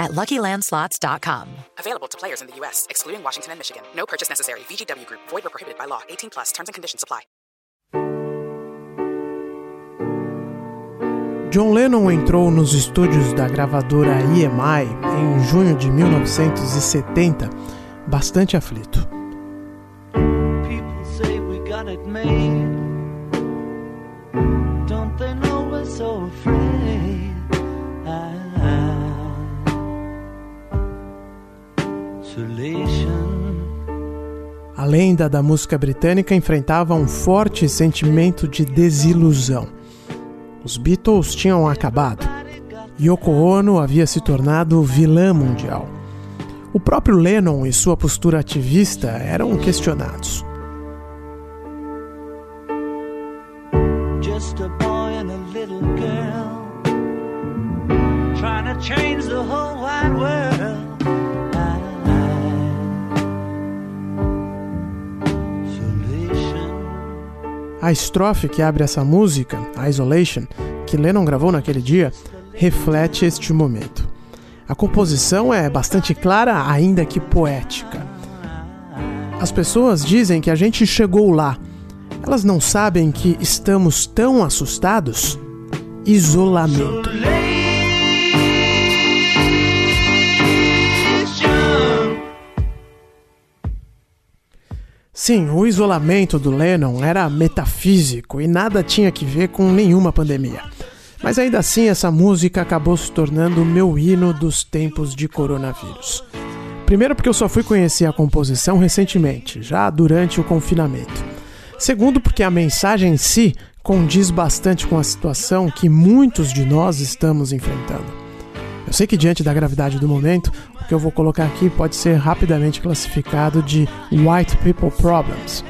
at LuckyLandSlots.com. Available to players in the U.S., excluding Washington and Michigan. No purchase necessary. VGW Group. Void or prohibited by law. 18 plus. Terms and conditions apply. John Lennon entrou nos estúdios da gravadora EMI em junho de 1970, bastante aflito. People say we got it made. Da música britânica enfrentava um forte sentimento de desilusão. Os Beatles tinham acabado. Yoko Ono havia se tornado vilã mundial. O próprio Lennon e sua postura ativista eram questionados. A estrofe que abre essa música, Isolation, que Lennon gravou naquele dia, reflete este momento. A composição é bastante clara, ainda que poética. As pessoas dizem que a gente chegou lá. Elas não sabem que estamos tão assustados? Isolamento. Sim, o isolamento do Lennon era metafísico e nada tinha que ver com nenhuma pandemia. Mas ainda assim, essa música acabou se tornando o meu hino dos tempos de coronavírus. Primeiro, porque eu só fui conhecer a composição recentemente, já durante o confinamento. Segundo, porque a mensagem em si condiz bastante com a situação que muitos de nós estamos enfrentando. Eu sei que, diante da gravidade do momento, o que eu vou colocar aqui pode ser rapidamente classificado de White People Problems.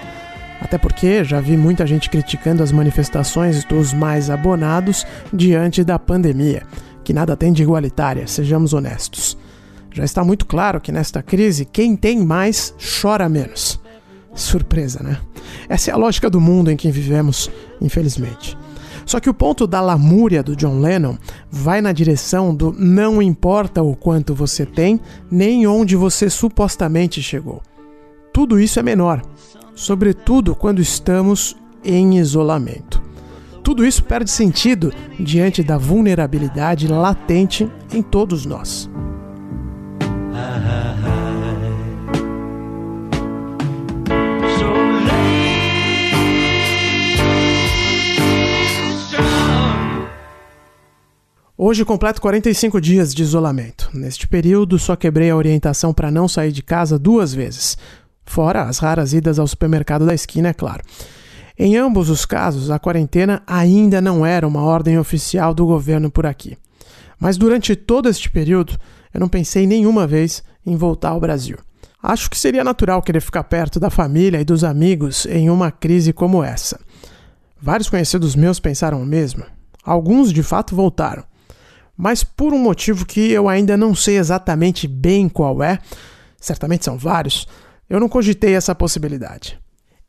Até porque já vi muita gente criticando as manifestações dos mais abonados diante da pandemia, que nada tem de igualitária, sejamos honestos. Já está muito claro que nesta crise, quem tem mais chora menos. Surpresa, né? Essa é a lógica do mundo em que vivemos, infelizmente. Só que o ponto da lamúria do John Lennon vai na direção do não importa o quanto você tem, nem onde você supostamente chegou. Tudo isso é menor, sobretudo quando estamos em isolamento. Tudo isso perde sentido diante da vulnerabilidade latente em todos nós. Hoje completo 45 dias de isolamento. Neste período, só quebrei a orientação para não sair de casa duas vezes, fora as raras idas ao supermercado da esquina, é claro. Em ambos os casos, a quarentena ainda não era uma ordem oficial do governo por aqui. Mas durante todo este período, eu não pensei nenhuma vez em voltar ao Brasil. Acho que seria natural querer ficar perto da família e dos amigos em uma crise como essa. Vários conhecidos meus pensaram o mesmo. Alguns de fato voltaram. Mas por um motivo que eu ainda não sei exatamente bem qual é, certamente são vários, eu não cogitei essa possibilidade.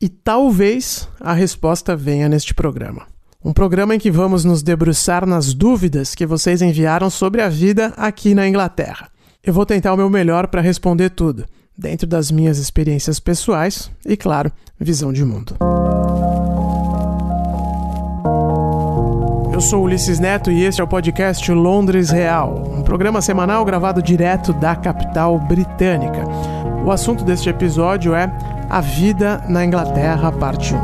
E talvez a resposta venha neste programa. Um programa em que vamos nos debruçar nas dúvidas que vocês enviaram sobre a vida aqui na Inglaterra. Eu vou tentar o meu melhor para responder tudo, dentro das minhas experiências pessoais e, claro, visão de mundo. Sou Ulisses Neto e este é o podcast Londres Real, um programa semanal gravado direto da capital britânica. O assunto deste episódio é A Vida na Inglaterra, parte 1.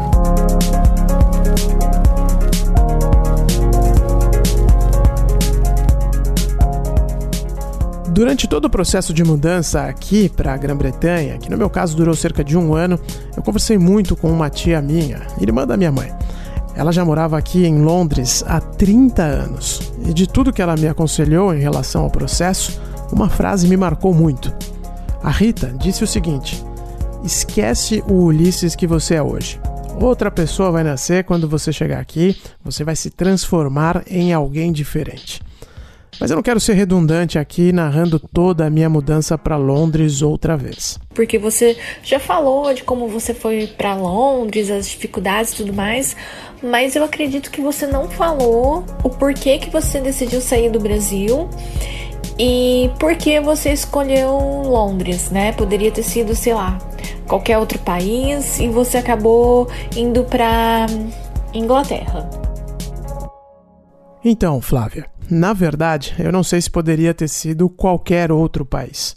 Durante todo o processo de mudança aqui para a Grã-Bretanha, que no meu caso durou cerca de um ano, eu conversei muito com uma tia minha, irmã da minha mãe. Ela já morava aqui em Londres há 30 anos e de tudo que ela me aconselhou em relação ao processo, uma frase me marcou muito. A Rita disse o seguinte: esquece o Ulisses que você é hoje. Outra pessoa vai nascer quando você chegar aqui, você vai se transformar em alguém diferente. Mas eu não quero ser redundante aqui narrando toda a minha mudança para Londres outra vez. Porque você já falou de como você foi para Londres, as dificuldades e tudo mais, mas eu acredito que você não falou o porquê que você decidiu sair do Brasil e por que você escolheu Londres, né? Poderia ter sido, sei lá, qualquer outro país e você acabou indo para Inglaterra. Então, Flávia, na verdade, eu não sei se poderia ter sido qualquer outro país.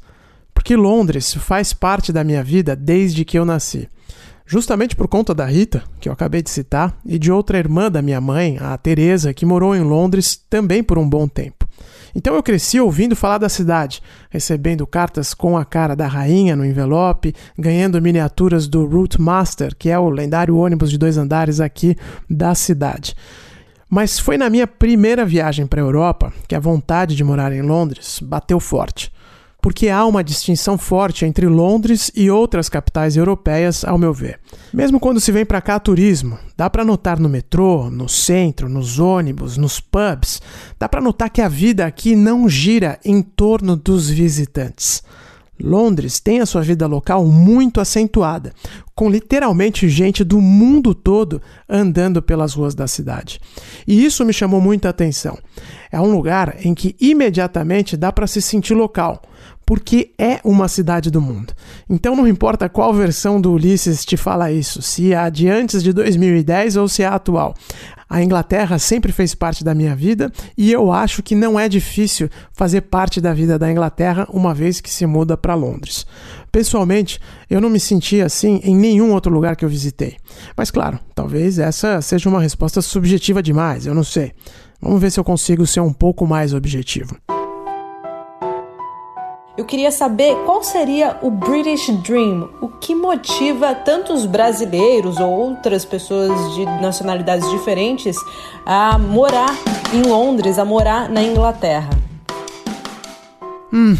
Porque Londres faz parte da minha vida desde que eu nasci. Justamente por conta da Rita, que eu acabei de citar, e de outra irmã da minha mãe, a Teresa, que morou em Londres também por um bom tempo. Então eu cresci ouvindo falar da cidade, recebendo cartas com a cara da rainha no envelope, ganhando miniaturas do Route Master, que é o lendário ônibus de dois andares aqui da cidade. Mas foi na minha primeira viagem para a Europa que a vontade de morar em Londres bateu forte porque há uma distinção forte entre Londres e outras capitais europeias, ao meu ver. Mesmo quando se vem para cá turismo, dá para notar no metrô, no centro, nos ônibus, nos pubs, dá para notar que a vida aqui não gira em torno dos visitantes. Londres tem a sua vida local muito acentuada, com literalmente gente do mundo todo andando pelas ruas da cidade. E isso me chamou muita atenção. É um lugar em que imediatamente dá para se sentir local porque é uma cidade do mundo. Então não importa qual versão do Ulisses te fala isso, se é a de antes de 2010 ou se é a atual. A Inglaterra sempre fez parte da minha vida e eu acho que não é difícil fazer parte da vida da Inglaterra uma vez que se muda para Londres. Pessoalmente, eu não me senti assim em nenhum outro lugar que eu visitei. Mas claro, talvez essa seja uma resposta subjetiva demais, eu não sei. Vamos ver se eu consigo ser um pouco mais objetivo. Eu queria saber qual seria o British Dream, o que motiva tantos brasileiros ou outras pessoas de nacionalidades diferentes a morar em Londres, a morar na Inglaterra. Hum,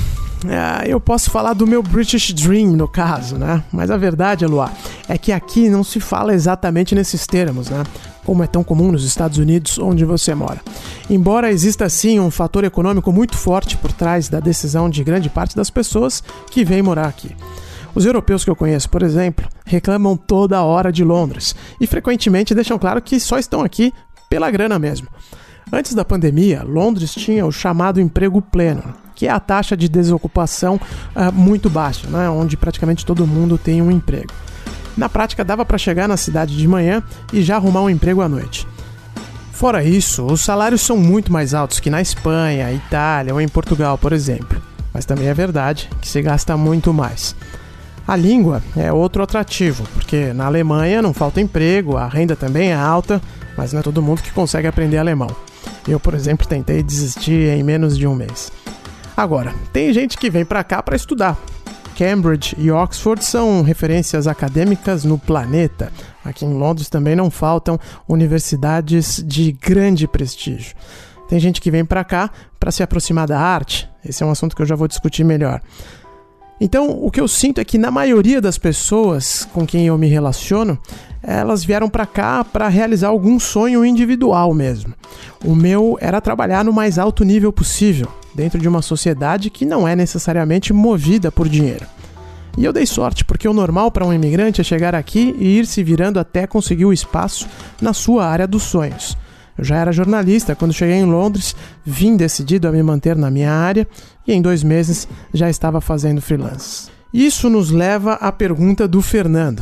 é, eu posso falar do meu British Dream no caso, né? Mas a verdade, Luar, é que aqui não se fala exatamente nesses termos, né? Como é tão comum nos Estados Unidos, onde você mora. Embora exista sim um fator econômico muito forte por trás da decisão de grande parte das pessoas que vêm morar aqui. Os europeus que eu conheço, por exemplo, reclamam toda hora de Londres e frequentemente deixam claro que só estão aqui pela grana mesmo. Antes da pandemia, Londres tinha o chamado emprego pleno, que é a taxa de desocupação uh, muito baixa, né, onde praticamente todo mundo tem um emprego. Na prática, dava para chegar na cidade de manhã e já arrumar um emprego à noite. Fora isso, os salários são muito mais altos que na Espanha, Itália ou em Portugal, por exemplo. Mas também é verdade que se gasta muito mais. A língua é outro atrativo, porque na Alemanha não falta emprego, a renda também é alta, mas não é todo mundo que consegue aprender alemão. Eu, por exemplo, tentei desistir em menos de um mês. Agora, tem gente que vem para cá para estudar. Cambridge e Oxford são referências acadêmicas no planeta, Aqui em Londres também não faltam universidades de grande prestígio. Tem gente que vem para cá para se aproximar da arte. Esse é um assunto que eu já vou discutir melhor. Então, o que eu sinto é que na maioria das pessoas com quem eu me relaciono, elas vieram para cá para realizar algum sonho individual mesmo. O meu era trabalhar no mais alto nível possível, dentro de uma sociedade que não é necessariamente movida por dinheiro. E eu dei sorte, porque o normal para um imigrante é chegar aqui e ir se virando até conseguir o espaço na sua área dos sonhos. Eu já era jornalista quando cheguei em Londres, vim decidido a me manter na minha área e em dois meses já estava fazendo freelance. Isso nos leva à pergunta do Fernando.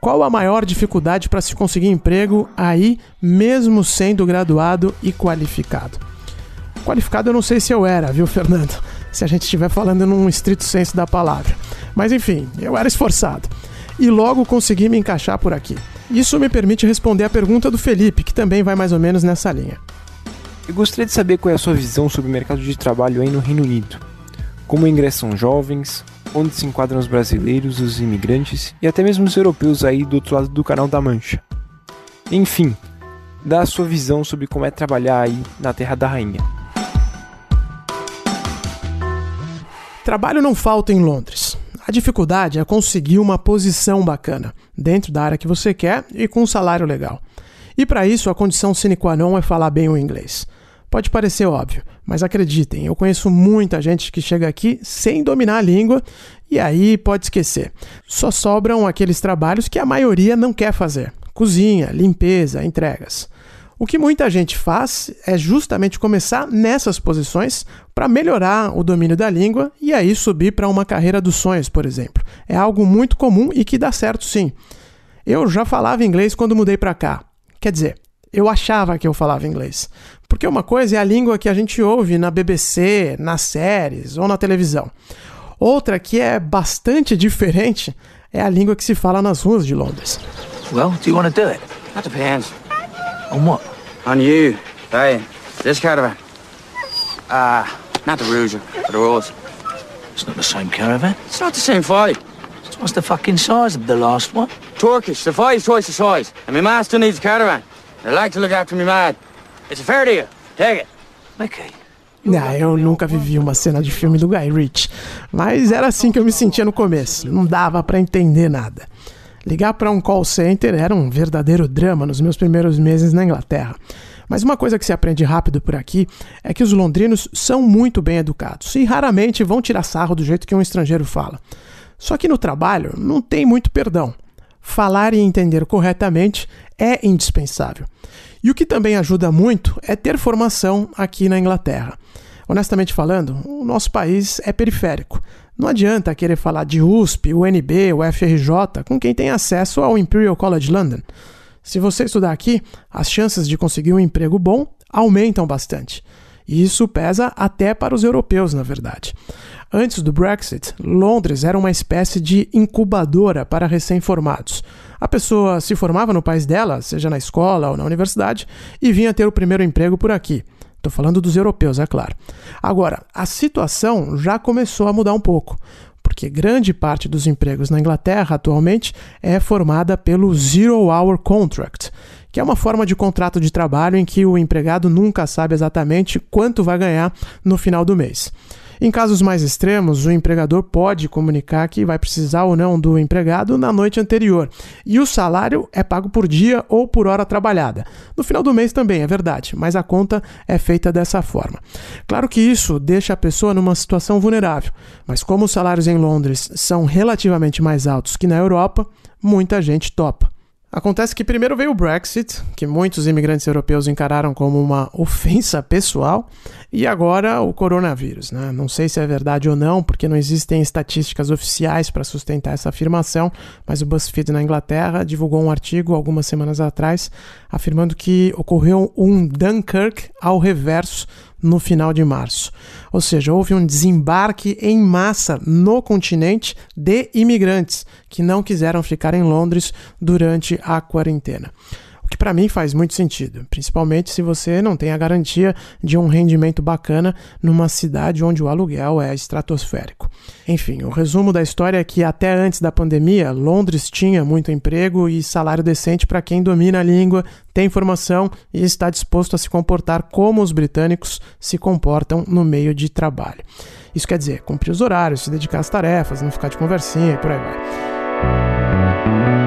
Qual a maior dificuldade para se conseguir emprego aí, mesmo sendo graduado e qualificado? Qualificado eu não sei se eu era, viu, Fernando? Se a gente estiver falando num estrito senso da palavra. Mas enfim, eu era esforçado e logo consegui me encaixar por aqui. Isso me permite responder a pergunta do Felipe, que também vai mais ou menos nessa linha. Eu gostaria de saber qual é a sua visão sobre o mercado de trabalho aí no Reino Unido. Como ingressam jovens, onde se enquadram os brasileiros, os imigrantes e até mesmo os europeus aí do outro lado do Canal da Mancha. Enfim, dá a sua visão sobre como é trabalhar aí na Terra da Rainha. Trabalho não falta em Londres. A dificuldade é conseguir uma posição bacana, dentro da área que você quer e com um salário legal. E para isso, a condição sine qua non é falar bem o inglês. Pode parecer óbvio, mas acreditem, eu conheço muita gente que chega aqui sem dominar a língua e aí pode esquecer. Só sobram aqueles trabalhos que a maioria não quer fazer: cozinha, limpeza, entregas. O que muita gente faz é justamente começar nessas posições para melhorar o domínio da língua e aí subir para uma carreira dos sonhos, por exemplo. É algo muito comum e que dá certo sim. Eu já falava inglês quando mudei para cá. Quer dizer, eu achava que eu falava inglês. Porque uma coisa é a língua que a gente ouve na BBC, nas séries ou na televisão. Outra que é bastante diferente é a língua que se fala nas ruas de Londres. Well, do you want to do it? That depends. On what? On you. Hey, this caravan. Ah, uh, not the Rouge, but the Rose. It's not the same caravan. It's not the same fight. What's the fucking size of the last one? Turkish. The five's twice the size. And my master needs a caravan. I like to look after me man. It's a fair deal. Take it. Mickey. Ah, eu nunca vivi uma cena de filme do Guy Ritchie, mas era assim que eu me sentia no começo, não dava para entender nada. Ligar para um call center era um verdadeiro drama nos meus primeiros meses na Inglaterra. Mas uma coisa que se aprende rápido por aqui é que os londrinos são muito bem educados e raramente vão tirar sarro do jeito que um estrangeiro fala. Só que no trabalho não tem muito perdão. Falar e entender corretamente é indispensável. E o que também ajuda muito é ter formação aqui na Inglaterra. Honestamente falando, o nosso país é periférico. Não adianta querer falar de USP, UNB, UFRJ com quem tem acesso ao Imperial College London. Se você estudar aqui, as chances de conseguir um emprego bom aumentam bastante. E isso pesa até para os europeus, na verdade. Antes do Brexit, Londres era uma espécie de incubadora para recém-formados. A pessoa se formava no país dela, seja na escola ou na universidade, e vinha ter o primeiro emprego por aqui. Estou falando dos europeus, é claro. Agora, a situação já começou a mudar um pouco, porque grande parte dos empregos na Inglaterra atualmente é formada pelo Zero Hour Contract, que é uma forma de contrato de trabalho em que o empregado nunca sabe exatamente quanto vai ganhar no final do mês. Em casos mais extremos, o empregador pode comunicar que vai precisar ou não do empregado na noite anterior, e o salário é pago por dia ou por hora trabalhada. No final do mês também, é verdade, mas a conta é feita dessa forma. Claro que isso deixa a pessoa numa situação vulnerável, mas como os salários em Londres são relativamente mais altos que na Europa, muita gente topa. Acontece que primeiro veio o Brexit, que muitos imigrantes europeus encararam como uma ofensa pessoal, e agora o coronavírus. Né? Não sei se é verdade ou não, porque não existem estatísticas oficiais para sustentar essa afirmação, mas o BuzzFeed na Inglaterra divulgou um artigo algumas semanas atrás afirmando que ocorreu um Dunkirk ao reverso no final de março. Ou seja, houve um desembarque em massa no continente de imigrantes que não quiseram ficar em Londres durante a quarentena. O que para mim faz muito sentido, principalmente se você não tem a garantia de um rendimento bacana numa cidade onde o aluguel é estratosférico. Enfim, o resumo da história é que até antes da pandemia, Londres tinha muito emprego e salário decente para quem domina a língua, tem formação e está disposto a se comportar como os britânicos se comportam no meio de trabalho. Isso quer dizer, cumprir os horários, se dedicar às tarefas, não ficar de conversinha e por aí vai.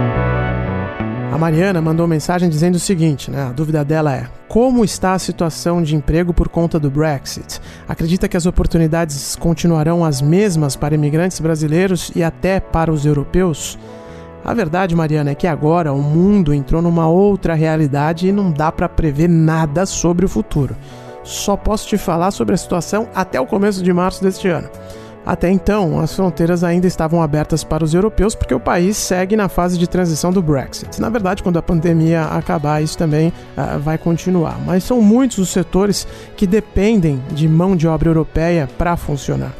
Mariana mandou mensagem dizendo o seguinte, né? A dúvida dela é: como está a situação de emprego por conta do Brexit? Acredita que as oportunidades continuarão as mesmas para imigrantes brasileiros e até para os europeus? A verdade, Mariana, é que agora o mundo entrou numa outra realidade e não dá para prever nada sobre o futuro. Só posso te falar sobre a situação até o começo de março deste ano. Até então, as fronteiras ainda estavam abertas para os europeus porque o país segue na fase de transição do Brexit. Na verdade, quando a pandemia acabar, isso também uh, vai continuar. Mas são muitos os setores que dependem de mão de obra europeia para funcionar.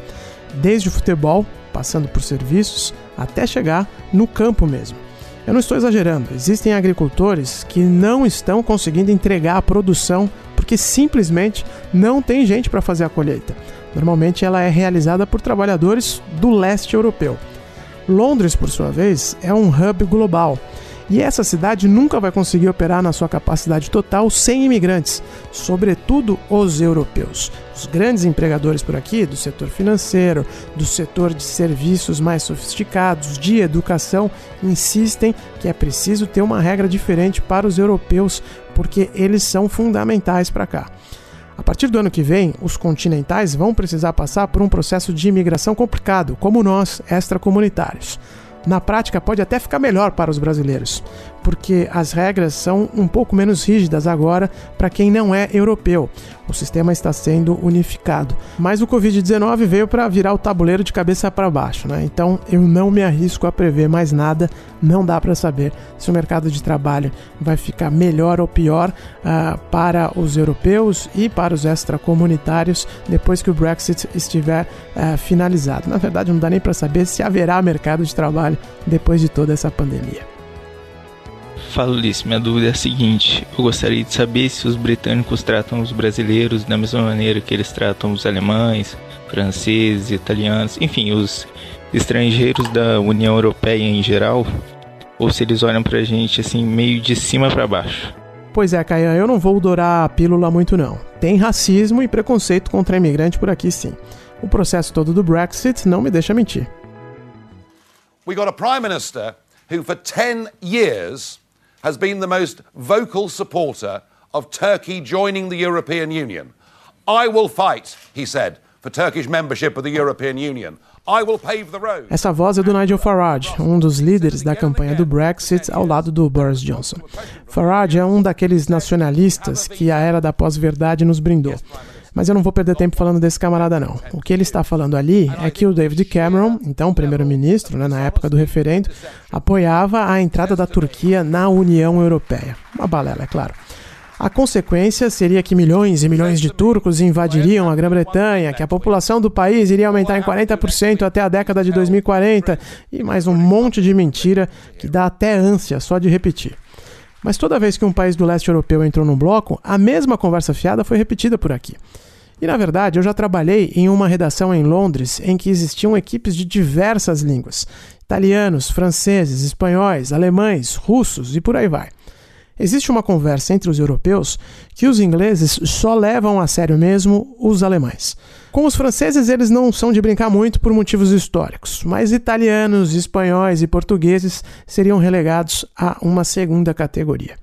Desde o futebol, passando por serviços, até chegar no campo mesmo. Eu não estou exagerando, existem agricultores que não estão conseguindo entregar a produção porque simplesmente não tem gente para fazer a colheita. Normalmente ela é realizada por trabalhadores do leste europeu. Londres, por sua vez, é um hub global E essa cidade nunca vai conseguir operar na sua capacidade total sem imigrantes, sobretudo os europeus. Os grandes empregadores por aqui, do setor financeiro, do setor de serviços mais sofisticados, de educação, insistem que é preciso ter uma regra diferente para os europeus, porque eles são fundamentais para cá. A partir do ano que vem, os continentais vão precisar passar por um processo de imigração complicado, como nós, extracomunitários. Na prática, pode até ficar melhor para os brasileiros, porque as regras são um pouco menos rígidas agora para quem não é europeu. O sistema está sendo unificado. Mas o Covid-19 veio para virar o tabuleiro de cabeça para baixo, né? Então eu não me arrisco a prever mais nada. Não dá para saber se o mercado de trabalho vai ficar melhor ou pior uh, para os europeus e para os extracomunitários depois que o Brexit estiver uh, finalizado. Na verdade, não dá nem para saber se haverá mercado de trabalho depois de toda essa pandemia. Fala Ulisses, minha dúvida é a seguinte: eu gostaria de saber se os britânicos tratam os brasileiros da mesma maneira que eles tratam os alemães, franceses, italianos, enfim, os estrangeiros da União Europeia em geral, ou se eles olham pra gente assim meio de cima para baixo. Pois é, Caian, eu não vou dourar a pílula muito não. Tem racismo e preconceito contra imigrante por aqui sim. O processo todo do Brexit não me deixa mentir. We got a prime minister who for 10 years has been the most vocal supporter of Turkey joining the European Union. I will fight, he said, for Turkish membership of the European Union. Essa voz é do Nigel Farage, um dos líderes da campanha do Brexit ao lado do Boris Johnson. Farage é um daqueles nacionalistas que a era da pós-verdade nos brindou. Mas eu não vou perder tempo falando desse camarada, não. O que ele está falando ali é que o David Cameron, então primeiro-ministro, né, na época do referendo, apoiava a entrada da Turquia na União Europeia. Uma balela, é claro. A consequência seria que milhões e milhões de turcos invadiriam a Grã-Bretanha, que a população do país iria aumentar em 40% até a década de 2040 e mais um monte de mentira que dá até ânsia só de repetir. Mas toda vez que um país do leste europeu entrou no bloco, a mesma conversa fiada foi repetida por aqui. E na verdade, eu já trabalhei em uma redação em Londres em que existiam equipes de diversas línguas: italianos, franceses, espanhóis, alemães, russos e por aí vai. Existe uma conversa entre os europeus que os ingleses só levam a sério mesmo os alemães. Com os franceses, eles não são de brincar muito por motivos históricos, mas italianos, espanhóis e portugueses seriam relegados a uma segunda categoria.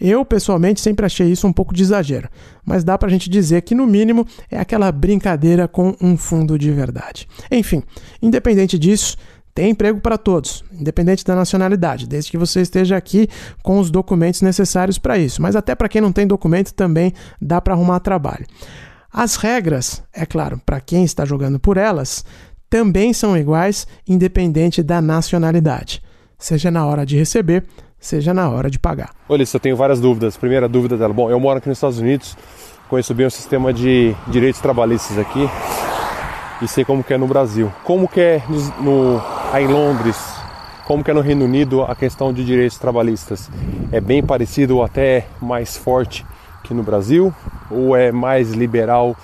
Eu, pessoalmente, sempre achei isso um pouco de exagero, mas dá pra gente dizer que, no mínimo, é aquela brincadeira com um fundo de verdade. Enfim, independente disso, tem emprego para todos, independente da nacionalidade, desde que você esteja aqui com os documentos necessários para isso. Mas até para quem não tem documento também dá para arrumar trabalho. As regras, é claro, para quem está jogando por elas, também são iguais, independente da nacionalidade, seja na hora de receber, seja na hora de pagar. Olha, eu tenho várias dúvidas. Primeira dúvida dela, bom, eu moro aqui nos Estados Unidos, conheço bem o sistema de direitos trabalhistas aqui e sei como que é no Brasil. Como que é no, no em Londres, como que é no Reino Unido a questão de direitos trabalhistas? É bem parecido ou até mais forte que no Brasil? Ou é mais liberal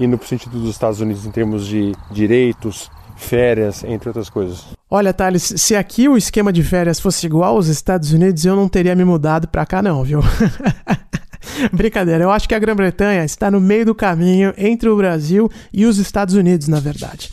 e no sentido dos Estados Unidos em termos de direitos, férias, entre outras coisas? Olha, Thales, se aqui o esquema de férias fosse igual aos Estados Unidos, eu não teria me mudado para cá não, viu? Brincadeira, eu acho que a Grã-Bretanha está no meio do caminho entre o Brasil e os Estados Unidos, na verdade.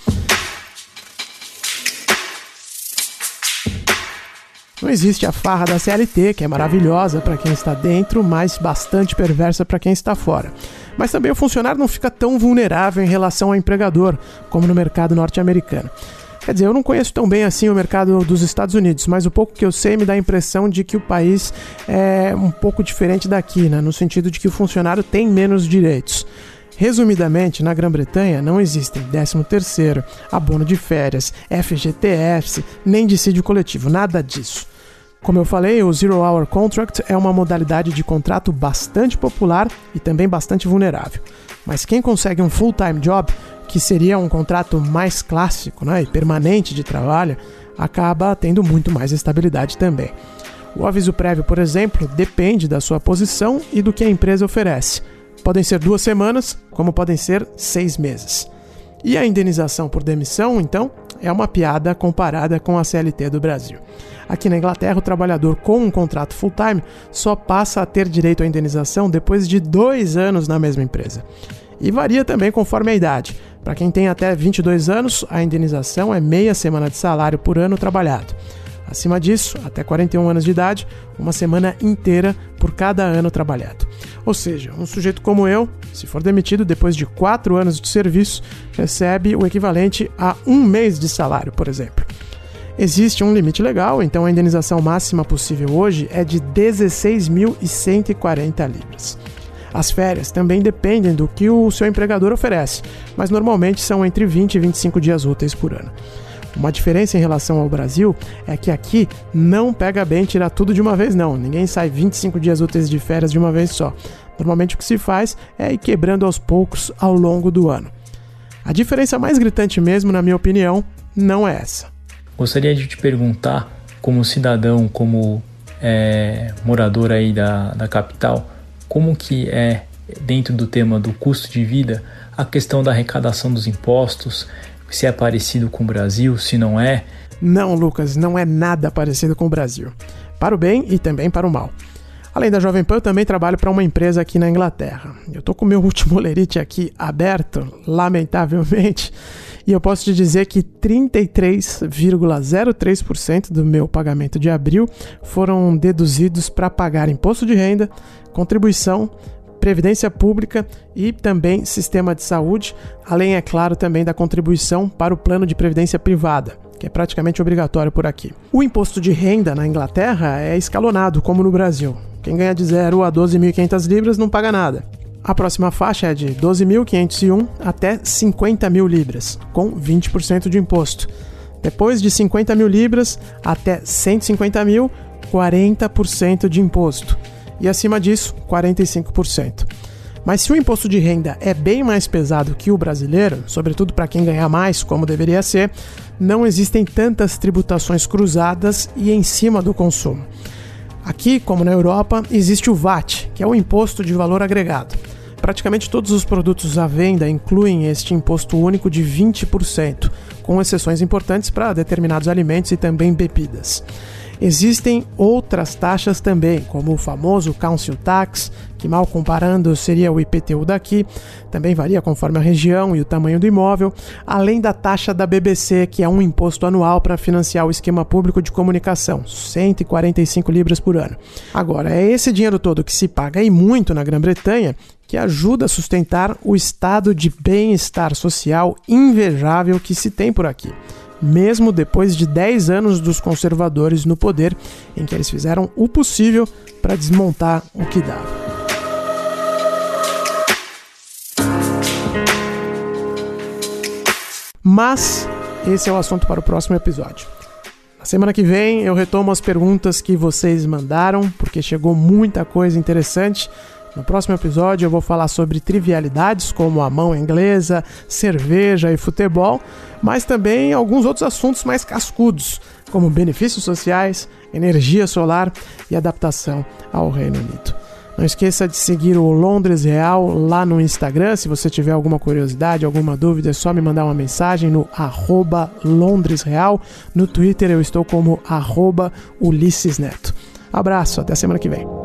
Não existe a farra da CLT, que é maravilhosa para quem está dentro, mas bastante perversa para quem está fora. Mas também o funcionário não fica tão vulnerável em relação ao empregador, como no mercado norte-americano. Quer dizer, eu não conheço tão bem assim o mercado dos Estados Unidos, mas o pouco que eu sei me dá a impressão de que o país é um pouco diferente daqui, né? no sentido de que o funcionário tem menos direitos. Resumidamente, na Grã-Bretanha não existem 13º, abono de férias, FGTS, nem dissídio coletivo, nada disso. Como eu falei, o Zero Hour Contract é uma modalidade de contrato bastante popular e também bastante vulnerável. Mas quem consegue um full-time job, que seria um contrato mais clássico né, e permanente de trabalho, acaba tendo muito mais estabilidade também. O aviso prévio, por exemplo, depende da sua posição e do que a empresa oferece. Podem ser duas semanas, como podem ser seis meses. E a indenização por demissão, então, é uma piada comparada com a CLT do Brasil. Aqui na Inglaterra, o trabalhador com um contrato full-time só passa a ter direito à indenização depois de dois anos na mesma empresa. E varia também conforme a idade. Para quem tem até 22 anos, a indenização é meia semana de salário por ano trabalhado. Acima disso, até 41 anos de idade, uma semana inteira por cada ano trabalhado. Ou seja, um sujeito como eu, se for demitido depois de 4 anos de serviço, recebe o equivalente a um mês de salário, por exemplo. Existe um limite legal, então a indenização máxima possível hoje é de 16.140 libras. As férias também dependem do que o seu empregador oferece, mas normalmente são entre 20 e 25 dias úteis por ano. Uma diferença em relação ao Brasil é que aqui não pega bem tirar tudo de uma vez, não. Ninguém sai 25 dias úteis de férias de uma vez só. Normalmente o que se faz é ir quebrando aos poucos ao longo do ano. A diferença mais gritante mesmo, na minha opinião, não é essa. Gostaria de te perguntar, como cidadão, como é, morador aí da, da capital, como que é, dentro do tema do custo de vida, a questão da arrecadação dos impostos, se é parecido com o Brasil, se não é? Não, Lucas, não é nada parecido com o Brasil. Para o bem e também para o mal. Além da Jovem Pan, eu também trabalho para uma empresa aqui na Inglaterra. Eu tô com o meu último lerite aqui aberto, lamentavelmente, e eu posso te dizer que 33,03% do meu pagamento de abril foram deduzidos para pagar imposto de renda, contribuição, previdência pública e também sistema de saúde, além, é claro, também da contribuição para o plano de previdência privada, que é praticamente obrigatório por aqui. O imposto de renda na Inglaterra é escalonado, como no Brasil. Quem ganha de 0 a 12.500 libras não paga nada. A próxima faixa é de 12.501 até 50 mil libras, com 20% de imposto. Depois de 50 mil libras até 150 mil, 40% de imposto e acima disso, 45%. Mas se o imposto de renda é bem mais pesado que o brasileiro, sobretudo para quem ganha mais, como deveria ser, não existem tantas tributações cruzadas e em cima do consumo. Aqui, como na Europa, existe o VAT, que é o imposto de valor agregado. Praticamente todos os produtos à venda incluem este imposto único de 20%, com exceções importantes para determinados alimentos e também bebidas. Existem outras taxas também, como o famoso Council Tax, que mal comparando seria o IPTU daqui, também varia conforme a região e o tamanho do imóvel, além da taxa da BBC, que é um imposto anual para financiar o esquema público de comunicação, 145 libras por ano. Agora, é esse dinheiro todo que se paga e muito na Grã-Bretanha que ajuda a sustentar o estado de bem-estar social invejável que se tem por aqui mesmo depois de 10 anos dos conservadores no poder, em que eles fizeram o possível para desmontar o que dava. Mas esse é o assunto para o próximo episódio. Na semana que vem eu retomo as perguntas que vocês mandaram, porque chegou muita coisa interessante. No próximo episódio eu vou falar sobre trivialidades como a mão inglesa, cerveja e futebol, mas também alguns outros assuntos mais cascudos, como benefícios sociais, energia solar e adaptação ao Reino Unido. Não esqueça de seguir o Londres Real lá no Instagram. Se você tiver alguma curiosidade, alguma dúvida, é só me mandar uma mensagem no arroba Londres Real. No Twitter eu estou como arroba Ulisses Neto. Abraço, até semana que vem.